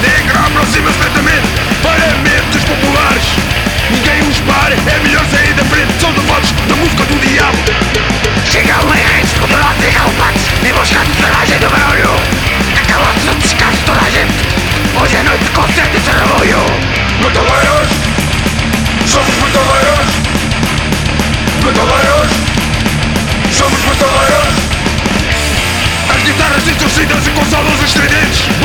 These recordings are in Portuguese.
Negra aproxima-se lentamente. Paramentos populares. Ninguém os e com solos estridentes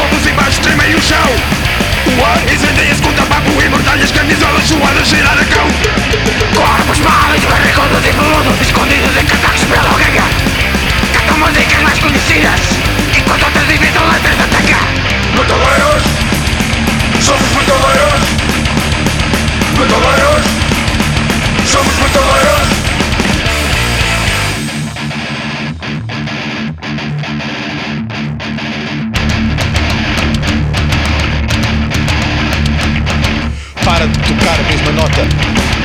tocar a mesma nota.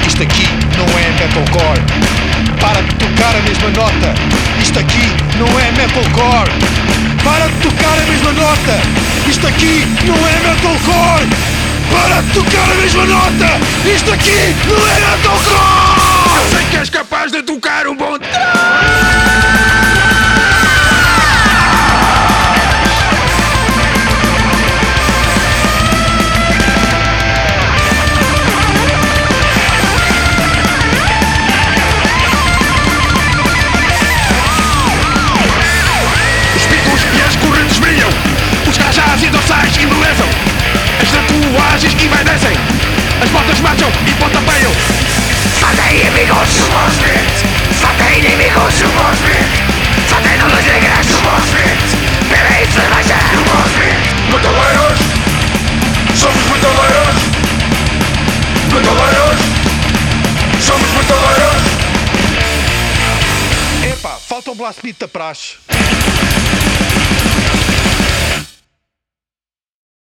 Isto aqui não é metalcore. Para de tocar a mesma nota. Isto aqui não é metalcore. Para de tocar a mesma nota. Isto aqui não é metalcore. Para de tocar a mesma nota. Isto aqui não é metalcore. Eu sei que és capaz As botas marcham e pontapeiam Só tem amigos no Bosfit Só tem inimigos no Bosfit Só tem luzes negras Bebem cerveja Metaleiros Somos metaleiros Metaleiros Somos metaleiros Epá, falta o blast beat da praxe.